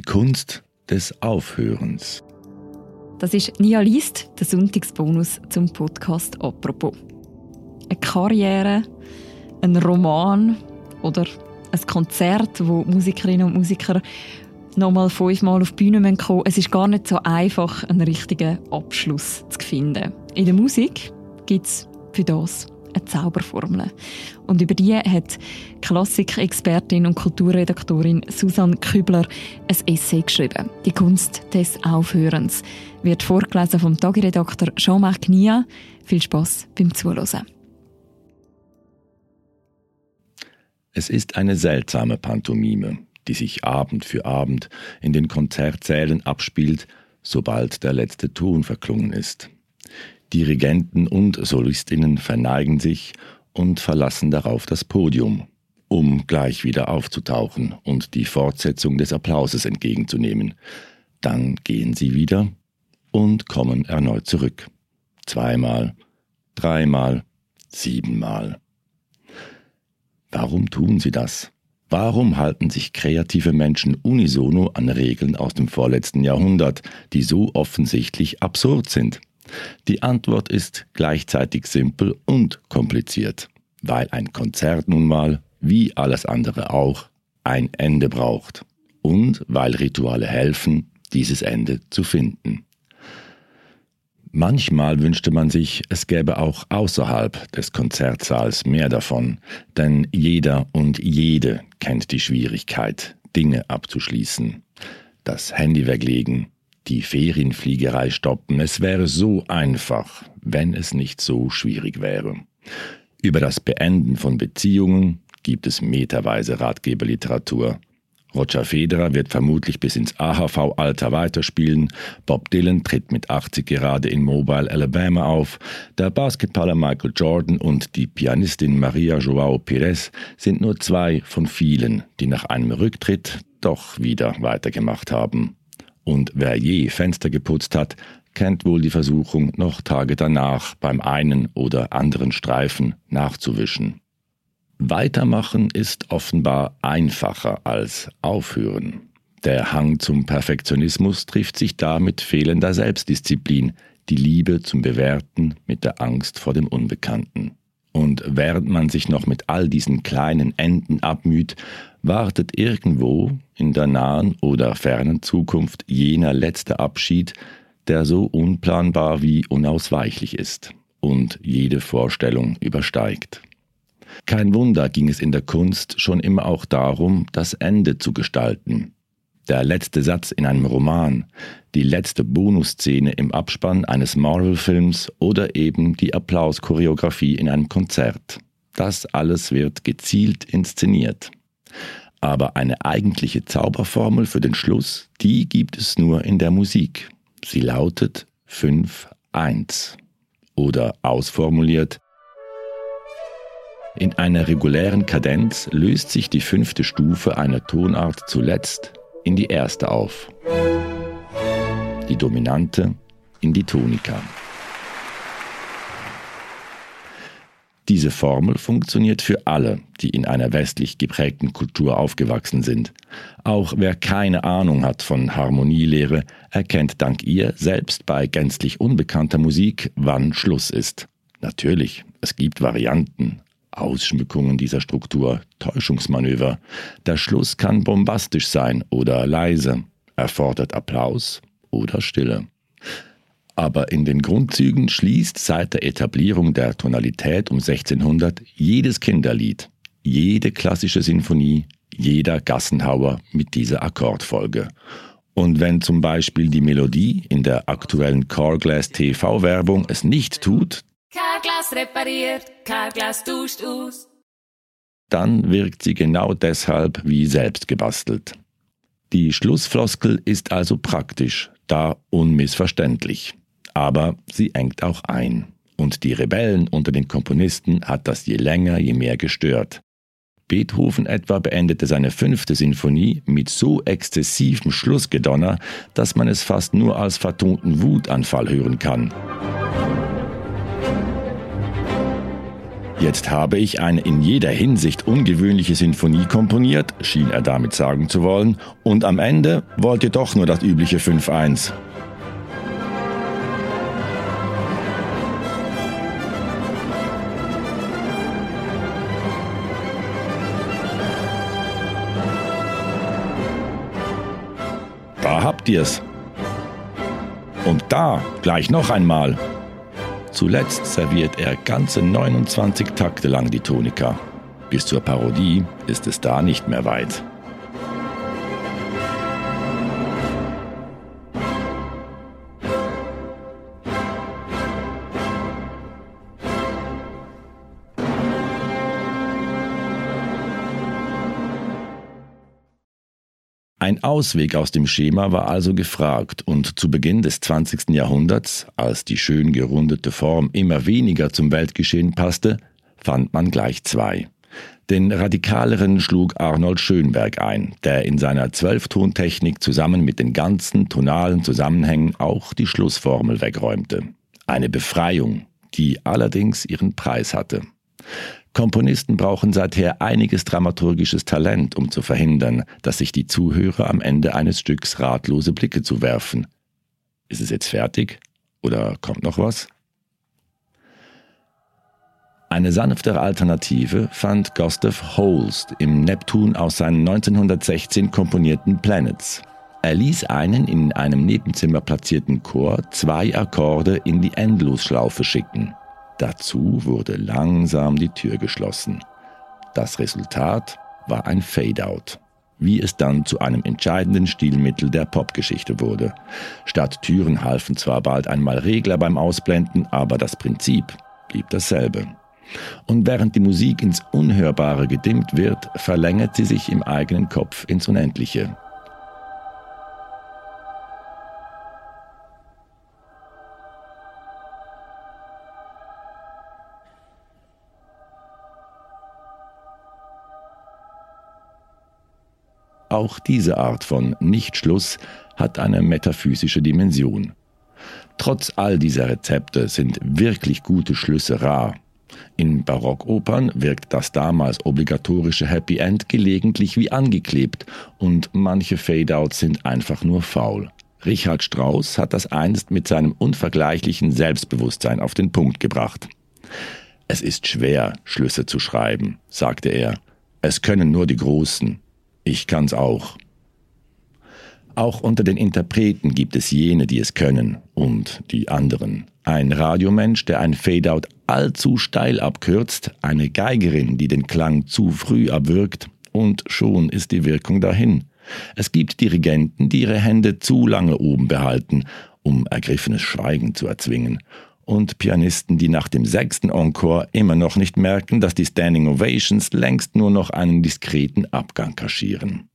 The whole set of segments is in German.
Die Kunst des Aufhörens. Das ist Nia Liest, der Sonntagsbonus zum Podcast «Apropos». Eine Karriere, ein Roman oder ein Konzert, wo Musikerinnen und Musiker nochmal fünfmal auf die Bühne kommen Es ist gar nicht so einfach, einen richtigen Abschluss zu finden. In der Musik gibt es für das eine Zauberformel. Und über die hat Klassikexpertin und Kulturredaktorin Susanne Kübler ein Essay geschrieben. Die Kunst des Aufhörens wird vorgelesen vom Tagiredakteur Jean-Marc Nia. Viel Spaß beim Zuhören. Es ist eine seltsame Pantomime, die sich Abend für Abend in den Konzertsälen abspielt, sobald der letzte Ton verklungen ist. Dirigenten und Solistinnen verneigen sich und verlassen darauf das Podium, um gleich wieder aufzutauchen und die Fortsetzung des Applauses entgegenzunehmen. Dann gehen sie wieder und kommen erneut zurück. Zweimal, dreimal, siebenmal. Warum tun sie das? Warum halten sich kreative Menschen unisono an Regeln aus dem vorletzten Jahrhundert, die so offensichtlich absurd sind? Die Antwort ist gleichzeitig simpel und kompliziert, weil ein Konzert nun mal, wie alles andere auch, ein Ende braucht und weil Rituale helfen, dieses Ende zu finden. Manchmal wünschte man sich, es gäbe auch außerhalb des Konzertsaals mehr davon, denn jeder und jede kennt die Schwierigkeit, Dinge abzuschließen. Das Handy weglegen, die Ferienfliegerei stoppen. Es wäre so einfach, wenn es nicht so schwierig wäre. Über das Beenden von Beziehungen gibt es meterweise Ratgeberliteratur. Roger Federer wird vermutlich bis ins AHV-Alter weiterspielen. Bob Dylan tritt mit 80 gerade in Mobile, Alabama auf. Der Basketballer Michael Jordan und die Pianistin Maria Joao Pires sind nur zwei von vielen, die nach einem Rücktritt doch wieder weitergemacht haben. Und wer je Fenster geputzt hat, kennt wohl die Versuchung, noch Tage danach beim einen oder anderen Streifen nachzuwischen. Weitermachen ist offenbar einfacher als aufhören. Der Hang zum Perfektionismus trifft sich da mit fehlender Selbstdisziplin, die Liebe zum Bewerten mit der Angst vor dem Unbekannten. Und während man sich noch mit all diesen kleinen Enden abmüht, wartet irgendwo in der nahen oder fernen Zukunft jener letzte Abschied, der so unplanbar wie unausweichlich ist und jede Vorstellung übersteigt. Kein Wunder ging es in der Kunst schon immer auch darum, das Ende zu gestalten. Der letzte Satz in einem Roman, die letzte Bonusszene im Abspann eines Marvel-Films oder eben die Applauschoreografie in einem Konzert. Das alles wird gezielt inszeniert. Aber eine eigentliche Zauberformel für den Schluss, die gibt es nur in der Musik. Sie lautet 5-1. Oder ausformuliert, in einer regulären Kadenz löst sich die fünfte Stufe einer Tonart zuletzt in die erste auf. Die dominante in die Tonika. Diese Formel funktioniert für alle, die in einer westlich geprägten Kultur aufgewachsen sind. Auch wer keine Ahnung hat von Harmonielehre, erkennt dank ihr selbst bei gänzlich unbekannter Musik, wann Schluss ist. Natürlich, es gibt Varianten, Ausschmückungen dieser Struktur, Täuschungsmanöver. Der Schluss kann bombastisch sein oder leise, erfordert Applaus oder Stille aber in den Grundzügen schließt seit der Etablierung der Tonalität um 1600 jedes Kinderlied, jede klassische Sinfonie, jeder Gassenhauer mit dieser Akkordfolge. Und wenn zum Beispiel die Melodie in der aktuellen Carglass TV-Werbung es nicht tut, Carglass repariert, Carglass duscht aus, dann wirkt sie genau deshalb wie selbst gebastelt. Die Schlussfloskel ist also praktisch, da unmissverständlich aber sie engt auch ein. Und die Rebellen unter den Komponisten hat das je länger, je mehr gestört. Beethoven etwa beendete seine fünfte Sinfonie mit so exzessivem Schlussgedonner, dass man es fast nur als vertonten Wutanfall hören kann. Jetzt habe ich eine in jeder Hinsicht ungewöhnliche Sinfonie komponiert, schien er damit sagen zu wollen, und am Ende wollt ihr doch nur das übliche 5-1. Habt ihr's. Und da gleich noch einmal. Zuletzt serviert er ganze 29 Takte lang die Tonika. Bis zur Parodie ist es da nicht mehr weit. Ein Ausweg aus dem Schema war also gefragt und zu Beginn des 20. Jahrhunderts, als die schön gerundete Form immer weniger zum Weltgeschehen passte, fand man gleich zwei. Den radikaleren schlug Arnold Schönberg ein, der in seiner Zwölftontechnik zusammen mit den ganzen tonalen Zusammenhängen auch die Schlussformel wegräumte. Eine Befreiung, die allerdings ihren Preis hatte. Komponisten brauchen seither einiges dramaturgisches Talent, um zu verhindern, dass sich die Zuhörer am Ende eines Stücks ratlose Blicke zuwerfen. Ist es jetzt fertig? Oder kommt noch was? Eine sanftere Alternative fand Gustav Holst im Neptun aus seinen 1916 komponierten Planets. Er ließ einen in einem Nebenzimmer platzierten Chor zwei Akkorde in die Endlosschlaufe schicken. Dazu wurde langsam die Tür geschlossen. Das Resultat war ein Fade-out, wie es dann zu einem entscheidenden Stilmittel der Popgeschichte wurde. Statt Türen halfen zwar bald einmal Regler beim Ausblenden, aber das Prinzip blieb dasselbe. Und während die Musik ins Unhörbare gedimmt wird, verlängert sie sich im eigenen Kopf ins Unendliche. Auch diese Art von Nichtschluss hat eine metaphysische Dimension. Trotz all dieser Rezepte sind wirklich gute Schlüsse rar. In Barockopern wirkt das damals obligatorische Happy End gelegentlich wie angeklebt und manche Fade-outs sind einfach nur faul. Richard Strauss hat das einst mit seinem unvergleichlichen Selbstbewusstsein auf den Punkt gebracht. Es ist schwer, Schlüsse zu schreiben, sagte er. Es können nur die Großen. Ich kann's auch. Auch unter den Interpreten gibt es jene, die es können, und die anderen. Ein Radiomensch, der ein Fadeout allzu steil abkürzt, eine Geigerin, die den Klang zu früh abwirkt, und schon ist die Wirkung dahin. Es gibt Dirigenten, die ihre Hände zu lange oben behalten, um ergriffenes Schweigen zu erzwingen, und Pianisten, die nach dem sechsten Encore immer noch nicht merken, dass die Standing Ovations längst nur noch einen diskreten Abgang kaschieren.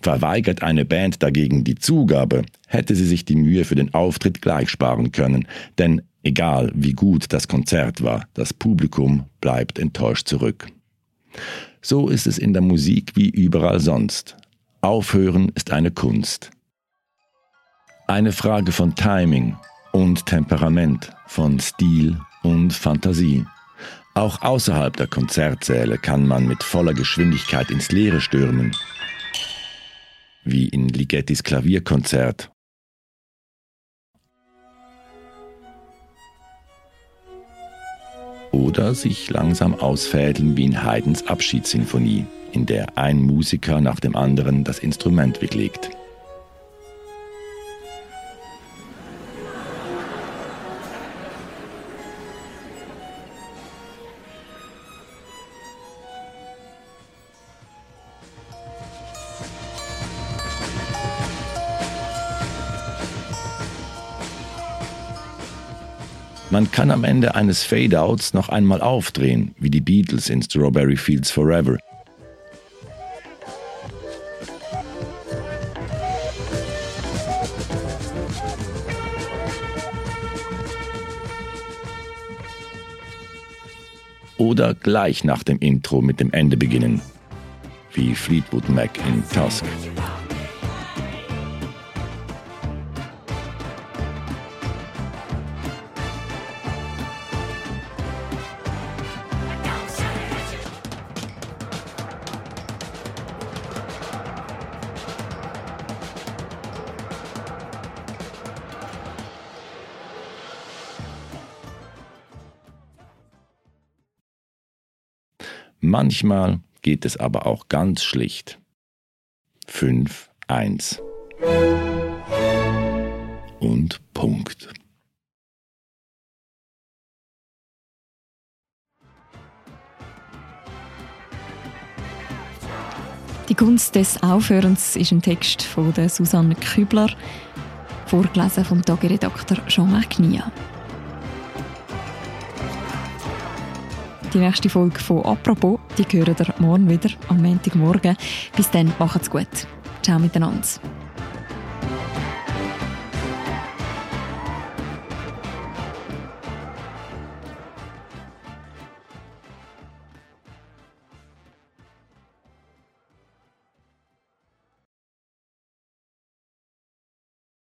Verweigert eine Band dagegen die Zugabe, hätte sie sich die Mühe für den Auftritt gleich sparen können, denn egal wie gut das Konzert war, das Publikum bleibt enttäuscht zurück. So ist es in der Musik wie überall sonst. Aufhören ist eine Kunst. Eine Frage von Timing, und Temperament, von Stil und Fantasie. Auch außerhalb der Konzertsäle kann man mit voller Geschwindigkeit ins Leere stürmen, wie in Ligettis Klavierkonzert. Oder sich langsam ausfädeln wie in Haydns Abschiedssinfonie, in der ein Musiker nach dem anderen das Instrument weglegt. Man kann am Ende eines Fade-Outs noch einmal aufdrehen, wie die Beatles in Strawberry Fields Forever. Oder gleich nach dem Intro mit dem Ende beginnen, wie Fleetwood Mac in Tusk. Manchmal geht es aber auch ganz schlicht. 5-1. Und Punkt. Die Gunst des Aufhörens ist ein Text von der Susanne Kübler, vorgelesen vom Tageredakteur Jean-Marc Nia. Die nächste Folge von «Apropos», die hören ihr morgen wieder, am Montagmorgen. Bis dann, macht's gut. Ciao miteinander.